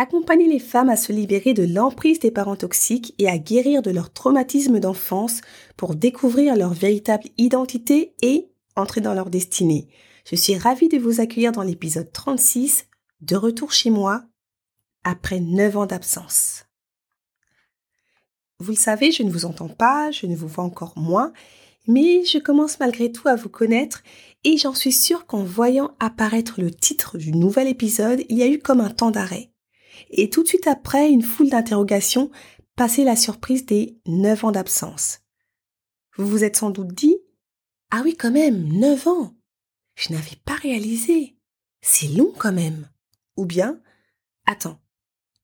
Accompagner les femmes à se libérer de l'emprise des parents toxiques et à guérir de leur traumatisme d'enfance pour découvrir leur véritable identité et entrer dans leur destinée. Je suis ravie de vous accueillir dans l'épisode 36, de retour chez moi, après 9 ans d'absence. Vous le savez, je ne vous entends pas, je ne vous vois encore moins, mais je commence malgré tout à vous connaître et j'en suis sûre qu'en voyant apparaître le titre du nouvel épisode, il y a eu comme un temps d'arrêt et tout de suite après une foule d'interrogations, passait la surprise des neuf ans d'absence. Vous vous êtes sans doute dit Ah oui, quand même, neuf ans Je n'avais pas réalisé. C'est long quand même. Ou bien Attends,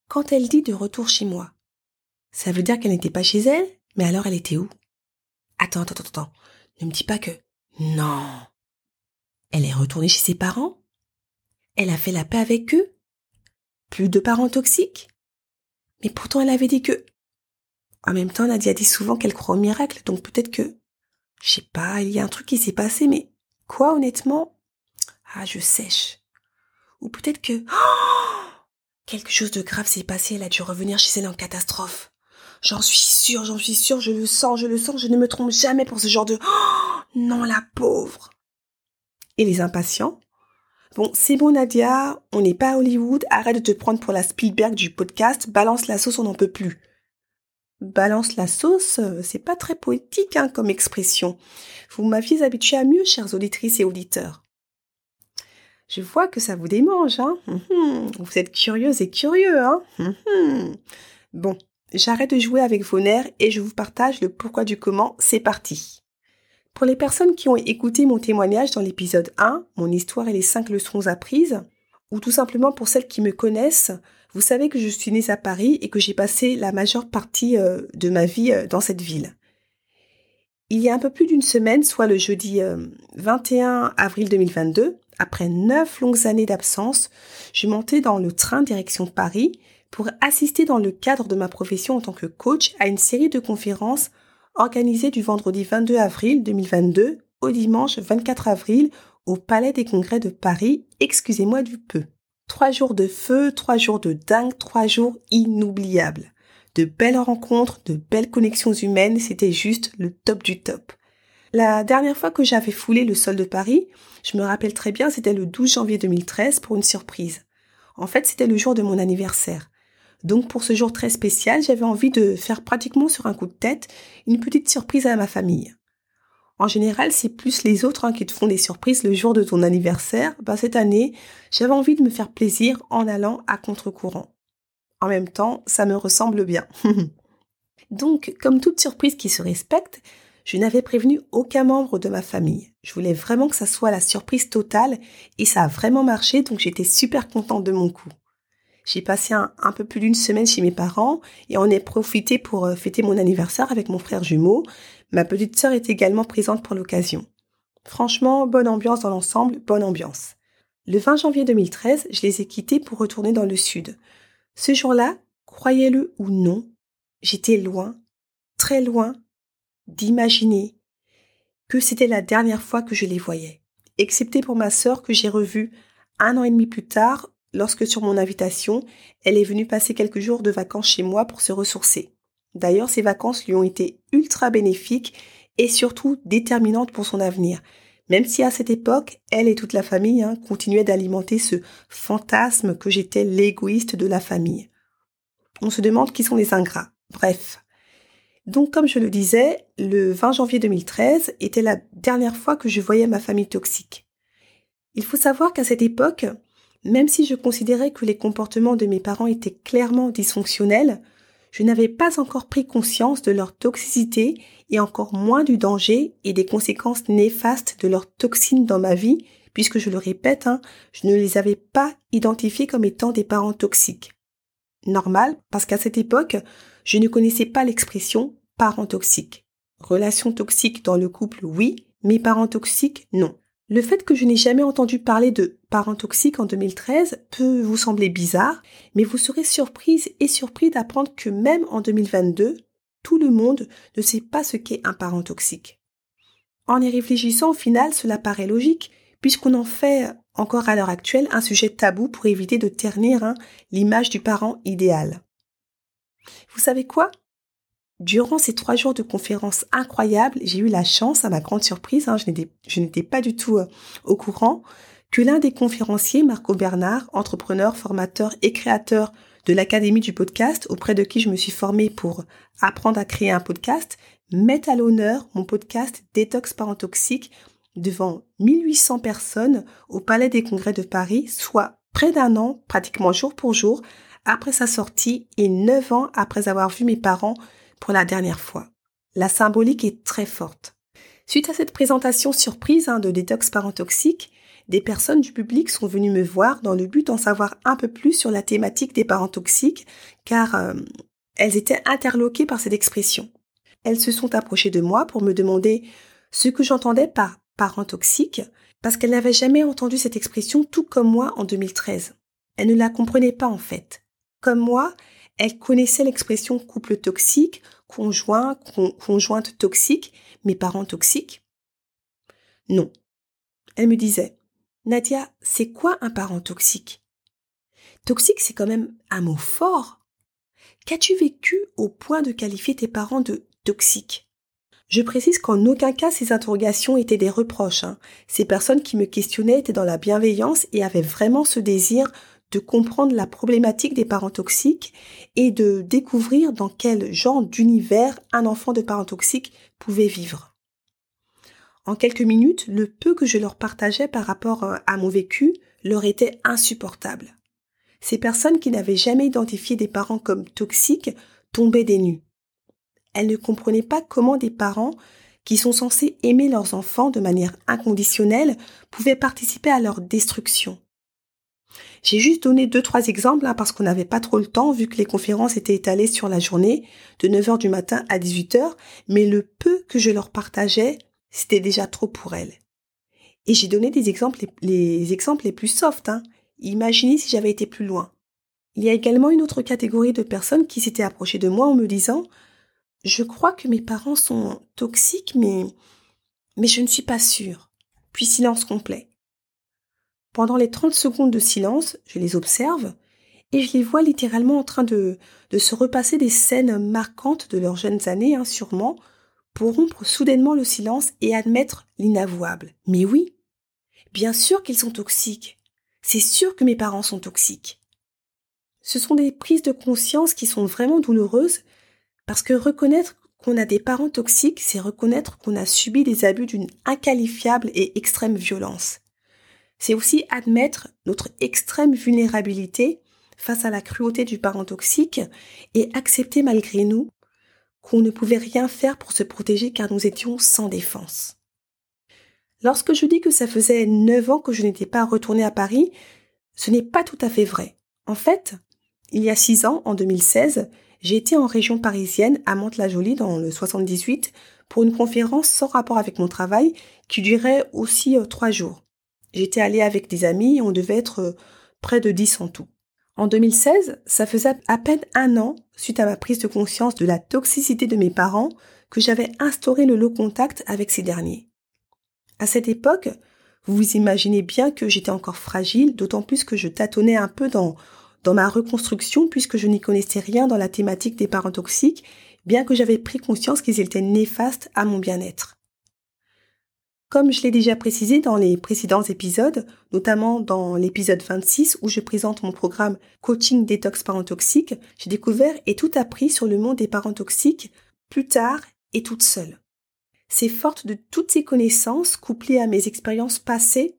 quand elle dit de retour chez moi, ça veut dire qu'elle n'était pas chez elle, mais alors elle était où? Attends, attends, attends, attends. Ne me dis pas que. Non. Elle est retournée chez ses parents? Elle a fait la paix avec eux? Plus de parents toxiques? Mais pourtant elle avait dit que... En même temps, Nadia dit souvent qu'elle croit au miracle, donc peut-être que... Je sais pas, il y a un truc qui s'est passé, mais quoi honnêtement? Ah, je sèche. Ou peut-être que... Quelque chose de grave s'est passé, elle a dû revenir chez elle en catastrophe. J'en suis sûre, j'en suis sûre, je le sens, je le sens, je ne me trompe jamais pour ce genre de... Non, la pauvre. Et les impatients? Bon, c'est bon Nadia, on n'est pas à Hollywood, arrête de te prendre pour la Spielberg du podcast, balance la sauce, on n'en peut plus. Balance la sauce, euh, c'est pas très poétique hein, comme expression. Vous m'aviez habitué à mieux, chères auditrices et auditeurs. Je vois que ça vous démange, hein. Hum, hum. Vous êtes curieuse et curieux, hein. Hum, bon, j'arrête de jouer avec vos nerfs et je vous partage le pourquoi du comment. C'est parti. Pour les personnes qui ont écouté mon témoignage dans l'épisode 1, mon histoire et les 5 leçons apprises, ou tout simplement pour celles qui me connaissent, vous savez que je suis née à Paris et que j'ai passé la majeure partie euh, de ma vie euh, dans cette ville. Il y a un peu plus d'une semaine, soit le jeudi 21 euh, avril 2022, après neuf longues années d'absence, je montais dans le train direction Paris pour assister dans le cadre de ma profession en tant que coach à une série de conférences organisé du vendredi 22 avril 2022 au dimanche 24 avril au Palais des Congrès de Paris, excusez-moi du peu. Trois jours de feu, trois jours de dingue, trois jours inoubliables. De belles rencontres, de belles connexions humaines, c'était juste le top du top. La dernière fois que j'avais foulé le sol de Paris, je me rappelle très bien, c'était le 12 janvier 2013 pour une surprise. En fait, c'était le jour de mon anniversaire. Donc pour ce jour très spécial, j'avais envie de faire pratiquement sur un coup de tête une petite surprise à ma famille. En général, c'est plus les autres hein, qui te font des surprises le jour de ton anniversaire. Bah, cette année, j'avais envie de me faire plaisir en allant à contre-courant. En même temps, ça me ressemble bien. Donc, comme toute surprise qui se respecte, je n'avais prévenu aucun membre de ma famille. Je voulais vraiment que ça soit la surprise totale et ça a vraiment marché, donc j'étais super contente de mon coup. J'ai passé un, peu plus d'une semaine chez mes parents et on est profité pour euh, fêter mon anniversaire avec mon frère jumeau. Ma petite sœur est également présente pour l'occasion. Franchement, bonne ambiance dans l'ensemble, bonne ambiance. Le 20 janvier 2013, je les ai quittés pour retourner dans le sud. Ce jour-là, croyez-le ou non, j'étais loin, très loin, d'imaginer que c'était la dernière fois que je les voyais, excepté pour ma sœur que j'ai revue un an et demi plus tard lorsque sur mon invitation, elle est venue passer quelques jours de vacances chez moi pour se ressourcer. D'ailleurs, ces vacances lui ont été ultra bénéfiques et surtout déterminantes pour son avenir. Même si à cette époque, elle et toute la famille hein, continuaient d'alimenter ce fantasme que j'étais l'égoïste de la famille. On se demande qui sont les ingrats. Bref. Donc, comme je le disais, le 20 janvier 2013 était la dernière fois que je voyais ma famille toxique. Il faut savoir qu'à cette époque, même si je considérais que les comportements de mes parents étaient clairement dysfonctionnels, je n'avais pas encore pris conscience de leur toxicité et encore moins du danger et des conséquences néfastes de leurs toxines dans ma vie, puisque je le répète, hein, je ne les avais pas identifiés comme étant des parents toxiques. Normal, parce qu'à cette époque, je ne connaissais pas l'expression parent toxique. Relation toxique dans le couple, oui, mais parents toxiques, non. Le fait que je n'ai jamais entendu parler de parents toxiques en 2013 peut vous sembler bizarre, mais vous serez surprise et surpris d'apprendre que même en 2022, tout le monde ne sait pas ce qu'est un parent toxique. En y réfléchissant, au final, cela paraît logique, puisqu'on en fait encore à l'heure actuelle un sujet tabou pour éviter de ternir hein, l'image du parent idéal. Vous savez quoi? Durant ces trois jours de conférence incroyables, j'ai eu la chance, à ma grande surprise, hein, je n'étais pas du tout euh, au courant, que l'un des conférenciers, Marco Bernard, entrepreneur, formateur et créateur de l'Académie du podcast, auprès de qui je me suis formée pour apprendre à créer un podcast, mette à l'honneur mon podcast Détox Parent Toxique devant 1800 personnes au Palais des Congrès de Paris, soit près d'un an, pratiquement jour pour jour, après sa sortie et neuf ans après avoir vu mes parents pour la dernière fois. La symbolique est très forte. Suite à cette présentation surprise hein, de détox parent toxique, des personnes du public sont venues me voir dans le but d'en savoir un peu plus sur la thématique des parents toxiques, car euh, elles étaient interloquées par cette expression. Elles se sont approchées de moi pour me demander ce que j'entendais par parent toxique, parce qu'elles n'avaient jamais entendu cette expression tout comme moi en 2013. Elles ne la comprenaient pas en fait. Comme moi, elle connaissait l'expression couple toxique, conjoint, conjointe toxique, mes parents toxiques? Non. Elle me disait, Nadia, c'est quoi un parent toxique? Toxique, c'est quand même un mot fort. Qu'as-tu vécu au point de qualifier tes parents de toxiques? Je précise qu'en aucun cas ces interrogations étaient des reproches. Hein. Ces personnes qui me questionnaient étaient dans la bienveillance et avaient vraiment ce désir de comprendre la problématique des parents toxiques et de découvrir dans quel genre d'univers un enfant de parents toxiques pouvait vivre. En quelques minutes, le peu que je leur partageais par rapport euh, à mon vécu leur était insupportable. Ces personnes qui n'avaient jamais identifié des parents comme toxiques tombaient des nues. Elles ne comprenaient pas comment des parents qui sont censés aimer leurs enfants de manière inconditionnelle pouvaient participer à leur destruction. J'ai juste donné deux, trois exemples hein, parce qu'on n'avait pas trop le temps vu que les conférences étaient étalées sur la journée de 9h du matin à 18h, mais le peu que je leur partageais, c'était déjà trop pour elles. Et j'ai donné des exemples, les, plus soft. Hein. Imaginez si j'avais été plus loin. Il y a également une autre catégorie de personnes qui s'étaient approchées de moi en me disant Je crois que mes parents sont toxiques, mais je ne suis pas sûre. Puis silence complet. Pendant les 30 secondes de silence, je les observe et je les vois littéralement en train de, se repasser des scènes marquantes de leurs jeunes années, hein, sûrement, pour rompre soudainement le silence et admettre l'inavouable. Mais oui, bien sûr qu'ils sont toxiques. C'est sûr que mes parents sont toxiques. Ce sont des prises de conscience qui sont vraiment douloureuses parce que reconnaître qu'on a des parents toxiques, c'est reconnaître qu'on a subi des abus d'une inqualifiable et extrême violence c'est aussi admettre notre extrême vulnérabilité face à la cruauté du parent toxique et accepter malgré nous qu'on ne pouvait rien faire pour se protéger car nous étions sans défense. Lorsque je dis que ça faisait neuf ans que je n'étais pas retournée à Paris, ce n'est pas tout à fait vrai. En fait, il y a six ans, en 2016, j'ai été en région parisienne, à Mantes-la-Jolie, dans le 78, pour une conférence sans rapport avec mon travail qui durait aussi euh, trois jours. J'étais allée avec des amis on devait être euh, près de 10 en tout. En 2016, ça faisait à peine un an, suite à ma prise de conscience de la toxicité de mes parents, que j'avais instauré le low contact avec ces derniers. À cette époque, vous vous imaginez bien que j'étais encore fragile, d'autant plus que je tâtonnais un peu dans, dans ma reconstruction puisque je n'y connaissais rien dans la thématique des parents toxiques, bien que j'avais pris conscience qu'ils étaient néfastes à mon bien-être. Comme je l'ai déjà précisé dans les précédents épisodes, notamment dans l'épisode 26 où je présente mon programme Coaching Détox Parents Toxiques, j'ai découvert et tout appris sur le monde des parents toxiques plus tard et toute seule. C'est forte de toutes ces connaissances couplées à mes expériences passées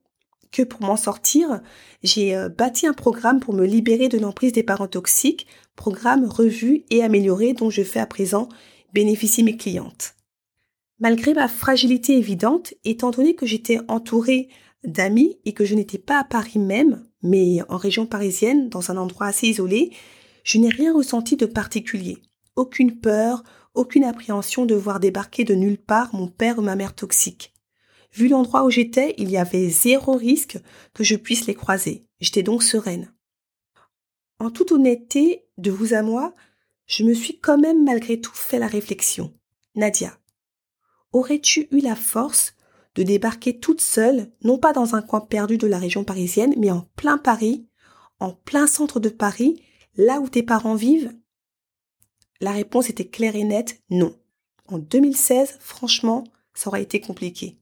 que pour m'en sortir, j'ai euh, bâti un programme pour me libérer de l'emprise des parents toxiques, programme revu et amélioré dont je fais à présent bénéficier mes clientes. Malgré ma fragilité évidente, étant donné que j'étais entourée d'amis et que je n'étais pas à Paris même, mais en région parisienne, dans un endroit assez isolé, Je n'ai rien ressenti de particulier. Aucune peur, aucune appréhension de voir débarquer de nulle part mon père ou ma mère toxique. Vu l'endroit où j'étais, il y avait zéro risque que je puisse les croiser. J'étais donc sereine. En toute honnêteté, de vous à moi, je me suis quand même malgré tout fait la réflexion. Nadia, aurais-tu eu la force de débarquer toute seule, non pas dans un coin perdu de la région parisienne, mais en plein Paris, en plein centre de Paris, là où tes parents vivent? La réponse était claire et nette, non. En 2016, franchement, ça aurait été compliqué.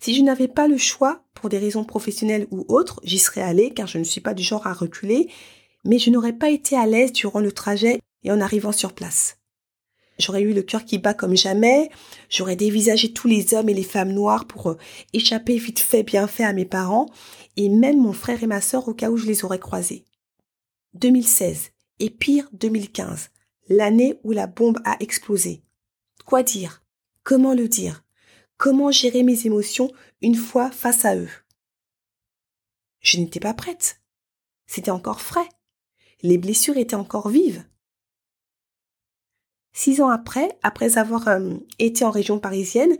Si je n'avais pas le choix, pour des raisons professionnelles ou autres, j'y serais allée car je ne suis pas du genre à reculer, mais je n'aurais pas été à l'aise durant le trajet et en arrivant sur place. J'aurais eu le cœur qui bat comme jamais, j'aurais dévisagé tous les hommes et les femmes noires pour euh, échapper vite fait, bien fait à mes parents, et même mon frère et ma sœur au cas où je les aurais croisés. 2016, et pire 2015, l'année où la bombe a explosé. Quoi dire? Comment le dire? Comment gérer mes émotions une fois face à eux? Je n'étais pas prête. C'était encore frais. Les blessures étaient encore vives. Six ans après, après avoir euh, été en région parisienne,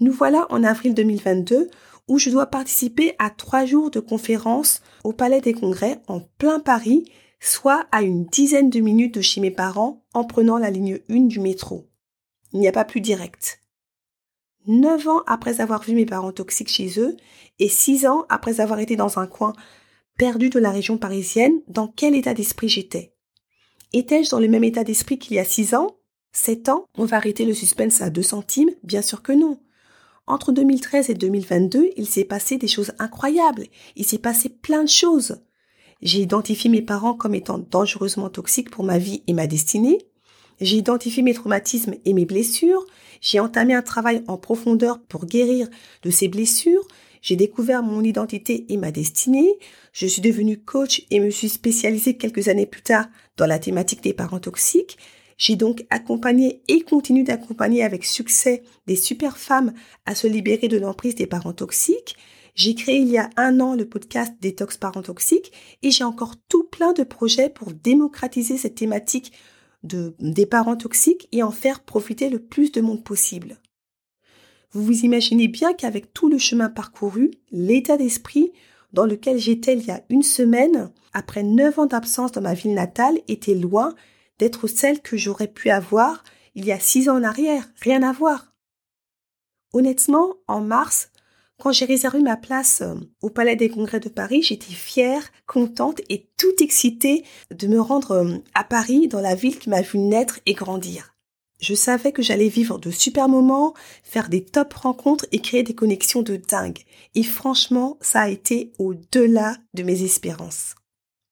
nous voilà en avril 2022 où je dois participer à trois jours de conférence au Palais des Congrès en plein Paris, soit à une dizaine de minutes de chez mes parents en prenant la ligne 1 du métro. Il n'y a pas plus direct. Neuf ans après avoir vu mes parents toxiques chez eux et six ans après avoir été dans un coin perdu de la région parisienne, dans quel état d'esprit j'étais? Étais-je dans le même état d'esprit qu'il y a six ans? 7 ans, on va arrêter le suspense à 2 centimes Bien sûr que non. Entre 2013 et 2022, il s'est passé des choses incroyables. Il s'est passé plein de choses. J'ai identifié mes parents comme étant dangereusement toxiques pour ma vie et ma destinée. J'ai identifié mes traumatismes et mes blessures. J'ai entamé un travail en profondeur pour guérir de ces blessures. J'ai découvert mon identité et ma destinée. Je suis devenue coach et me suis spécialisée quelques années plus tard dans la thématique des parents toxiques. J'ai donc accompagné et continue d'accompagner avec succès des super femmes à se libérer de l'emprise des parents toxiques. J'ai créé il y a un an le podcast Détox parents toxiques et j'ai encore tout plein de projets pour démocratiser cette thématique de, des parents toxiques et en faire profiter le plus de monde possible. Vous vous imaginez bien qu'avec tout le chemin parcouru, l'état d'esprit dans lequel j'étais il y a une semaine, après neuf ans d'absence dans ma ville natale, était loin d'être celle que j'aurais pu avoir il y a six ans en arrière. Rien à voir. Honnêtement, en mars, quand j'ai réservé ma place euh, au Palais des Congrès de Paris, j'étais fière, contente et tout excitée de me rendre euh, à Paris, dans la ville qui m'a vu naître et grandir. Je savais que j'allais vivre de super moments, faire des top rencontres et créer des connexions de dingue. Et franchement, ça a été au-delà de mes espérances.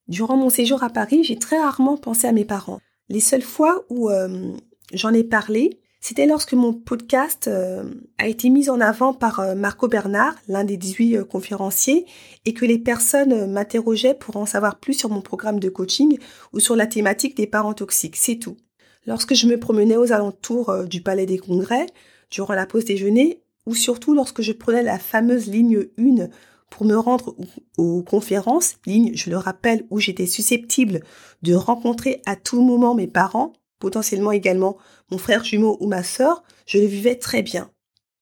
Durant mon séjour à Paris, j'ai très rarement pensé à mes parents. Les seules fois où euh, j'en ai parlé, c'était lorsque mon podcast euh, a été mis en avant par euh, Marco Bernard, l'un des 18 conférenciers, et que les personnes m'interrogeaient pour en savoir plus sur mon programme de coaching ou sur la thématique des parents toxiques. C'est tout. Lorsque je me promenais aux alentours du Palais des Congrès, durant la pause déjeuner, ou surtout lorsque je prenais la fameuse ligne 1 pour me rendre aux conférences, ligne, je le rappelle, où j'étais susceptible de rencontrer à tout moment mes parents, potentiellement également mon frère jumeau ou ma sœur, je le vivais très bien.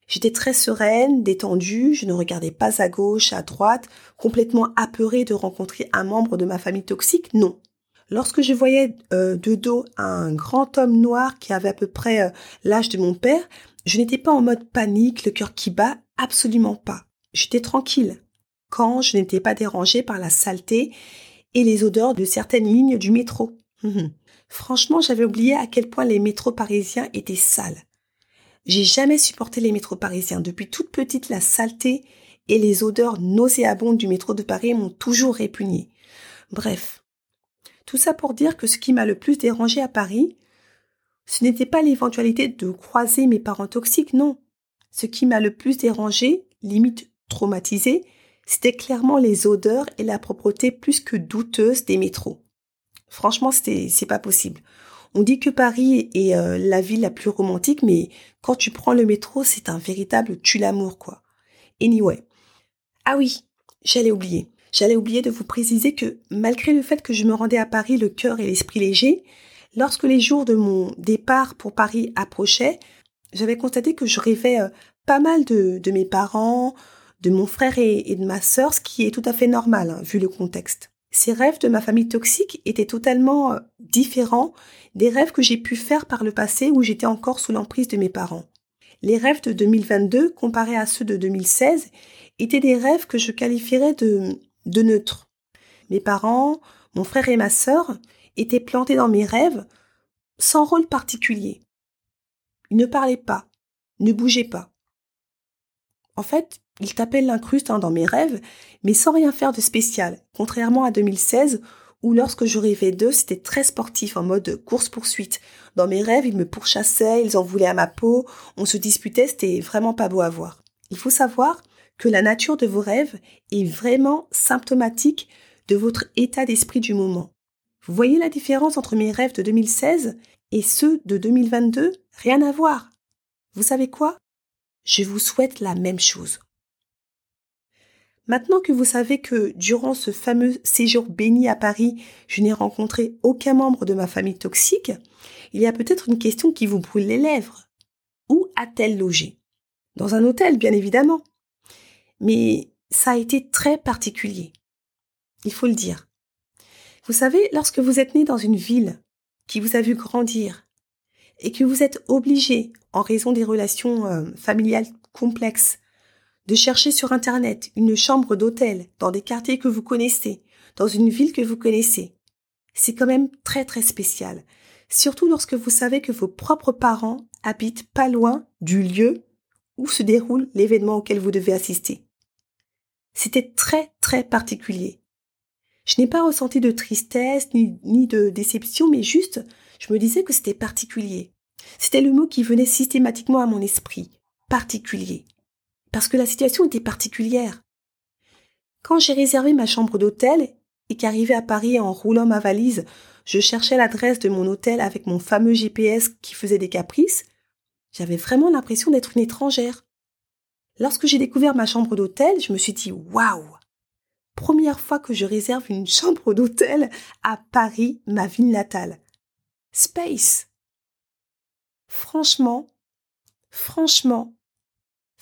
J'étais très sereine, détendue, je ne regardais pas à gauche, à droite, complètement apeurée de rencontrer un membre de ma famille toxique, non. Lorsque je voyais euh, de dos un grand homme noir qui avait à peu près euh, l'âge de mon père, je n'étais pas en mode panique, le cœur qui bat, absolument pas. J'étais tranquille quand je n'étais pas dérangée par la saleté et les odeurs de certaines lignes du métro. Mhm. Franchement, j'avais oublié à quel point les métros parisiens étaient sales. J'ai jamais supporté les métros parisiens. Depuis toute petite, la saleté et les odeurs nauséabondes du métro de Paris m'ont toujours répugné. Bref. Tout ça pour dire que ce qui m'a le plus dérangé à Paris, ce n'était pas l'éventualité de croiser mes parents toxiques, non. Ce qui m'a le plus dérangé, limite traumatisé, c'était clairement les odeurs et la propreté plus que douteuse des métros. Franchement, c'est pas possible. On dit que Paris est euh, la ville la plus romantique, mais quand tu prends le métro, c'est un véritable tue l'amour, quoi. Anyway. Ah oui, j'allais oublier. j'allais oublier de vous préciser que malgré le fait que je me rendais à Paris le cœur et l'esprit léger, lorsque les jours de mon départ pour Paris approchaient, j'avais constaté que je rêvais euh, pas mal de, de mes parents, de mon frère et, de ma sœur, ce qui est tout à fait normal hein, vu le contexte. Ces rêves de ma famille toxique étaient totalement euh, différents des rêves que j'ai pu faire par le passé où j'étais encore sous l'emprise de mes parents. Les rêves de 2022 comparés à ceux de 2016 étaient des rêves que je qualifierais de, de neutres. Mes parents, mon frère et ma sœur étaient plantés dans mes rêves sans rôle particulier. Ils ne parlaient pas, ne bougeaient pas. En fait, ils tapaient l'incruste hein, dans mes rêves, mais sans rien faire de spécial, contrairement à 2016 où lorsque je rêvais d'eux, c'était très sportif, en mode course-poursuite. Dans mes rêves, ils me pourchassaient, ils en voulaient à ma peau, on se disputait, c'était vraiment pas beau à voir. Il faut savoir que la nature de vos rêves est vraiment symptomatique de votre état d'esprit du moment. Vous voyez la différence entre mes rêves de 2016 et ceux de 2022 Rien à voir. Vous savez quoi? Je vous souhaite la même chose. Maintenant que vous savez que durant ce fameux séjour béni à Paris, je n'ai rencontré aucun membre de ma famille toxique, il y a peut-être une question qui vous brûle les lèvres. Où a-t-elle logé? Dans un hôtel, bien évidemment. Mais ça a été très particulier. Il faut le dire. Vous savez, lorsque vous êtes né dans une ville qui vous a vu grandir et que vous êtes obligé, en raison des relations euh, familiales complexes, de chercher sur Internet une chambre d'hôtel dans des quartiers que vous connaissez, dans une ville que vous connaissez. C'est quand même très très spécial, surtout lorsque vous savez que vos propres parents habitent pas loin du lieu où se déroule l'événement auquel vous devez assister. C'était très très particulier. Je n'ai pas ressenti de tristesse ni, ni de déception, mais juste je me disais que c'était particulier. C'était le mot qui venait systématiquement à mon esprit. Particulier parce que la situation était particulière. Quand j'ai réservé ma chambre d'hôtel et qu'arrivé à Paris en roulant ma valise, je cherchais l'adresse de mon hôtel avec mon fameux GPS qui faisait des caprices, j'avais vraiment l'impression d'être une étrangère. Lorsque j'ai découvert ma chambre d'hôtel, je me suis dit waouh! Première fois que je réserve une chambre d'hôtel à Paris, ma ville natale. Space. Franchement, franchement,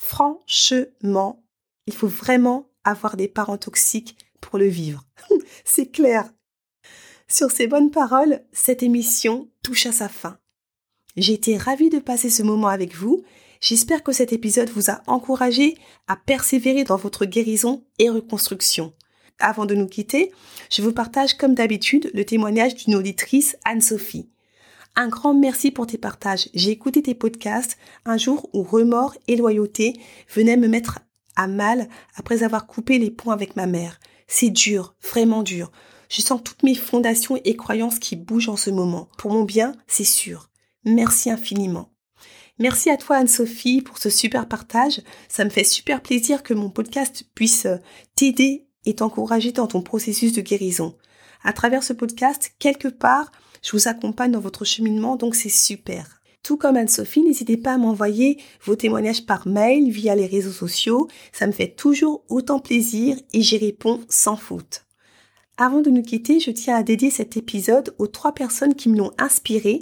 Franchement, il faut vraiment avoir des parents toxiques pour le vivre. C'est clair. Sur ces bonnes paroles, cette émission touche à sa fin. J'ai été ravie de passer ce moment avec vous. J'espère que cet épisode vous a encouragé à persévérer dans votre guérison et reconstruction. Avant de nous quitter, je vous partage comme d'habitude le témoignage d'une auditrice, Anne-Sophie. Un grand merci pour tes partages. J'ai écouté tes podcasts un jour où remords et loyauté venaient me mettre à mal après avoir coupé les ponts avec ma mère. C'est dur, vraiment dur. Je sens toutes mes fondations et croyances qui bougent en ce moment. Pour mon bien, c'est sûr. Merci infiniment. Merci à toi Anne-Sophie pour ce super partage. Ça me fait super plaisir que mon podcast puisse t'aider et t'encourager dans ton processus de guérison. À travers ce podcast, quelque part, je vous accompagne dans votre cheminement, donc c'est super. Tout comme Anne-Sophie, n'hésitez pas à m'envoyer vos témoignages par mail, via les réseaux sociaux. Ça me fait toujours autant plaisir et j'y réponds sans faute. Avant de nous quitter, je tiens à dédier cet épisode aux trois personnes qui me l'ont inspiré.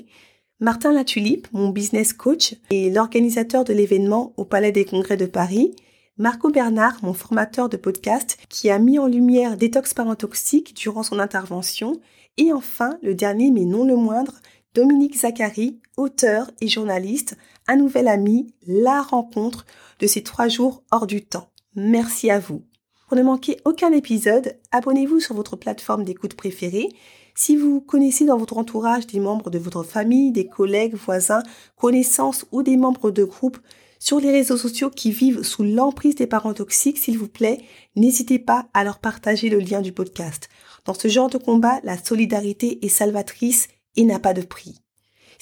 Martin Latulipe, mon business coach et l'organisateur de l'événement au Palais des Congrès de Paris. Marco Bernard, mon formateur de podcast, qui a mis en lumière Détox Parentoxique durant son intervention. Et enfin, le dernier mais non le moindre, Dominique Zachary, auteur et journaliste, un nouvel ami, la rencontre de ces trois jours hors du temps. Merci à vous. Pour ne manquer aucun épisode, abonnez-vous sur votre plateforme d'écoute préférée. Si vous connaissez dans votre entourage des membres de votre famille, des collègues, voisins, connaissances ou des membres de groupe sur les réseaux sociaux qui vivent sous l'emprise des parents toxiques, s'il vous plaît, n'hésitez pas à leur partager le lien du podcast. Dans ce genre de combat, la solidarité est salvatrice et n'a pas de prix.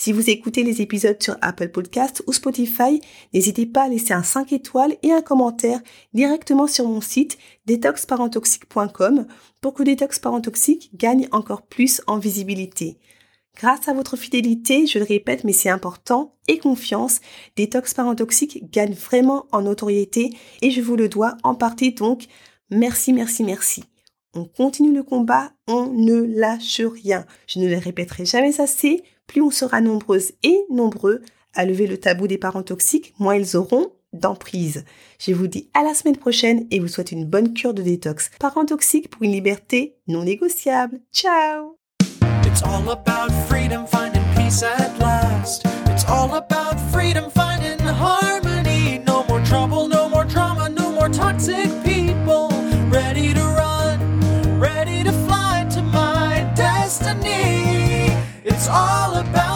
Si vous écoutez les épisodes sur Apple Podcast ou Spotify, n'hésitez pas à laisser un 5 étoiles et un commentaire directement sur mon site detoxparentoxique.com pour que Détox Parentoxique gagne encore plus en visibilité. Grâce à votre fidélité, je le répète, mais c'est important, et confiance, Détox Parentoxique gagne vraiment en notoriété et je vous le dois en partie donc. Merci, merci, merci. On continue le combat, on ne lâche rien. Je ne le répéterai jamais assez, plus on sera nombreuses et nombreux à lever le tabou des parents toxiques, moins ils auront d'emprise. Je vous dis à la semaine prochaine et vous souhaite une bonne cure de détox. Parents toxiques pour une liberté non négociable. Ciao all about.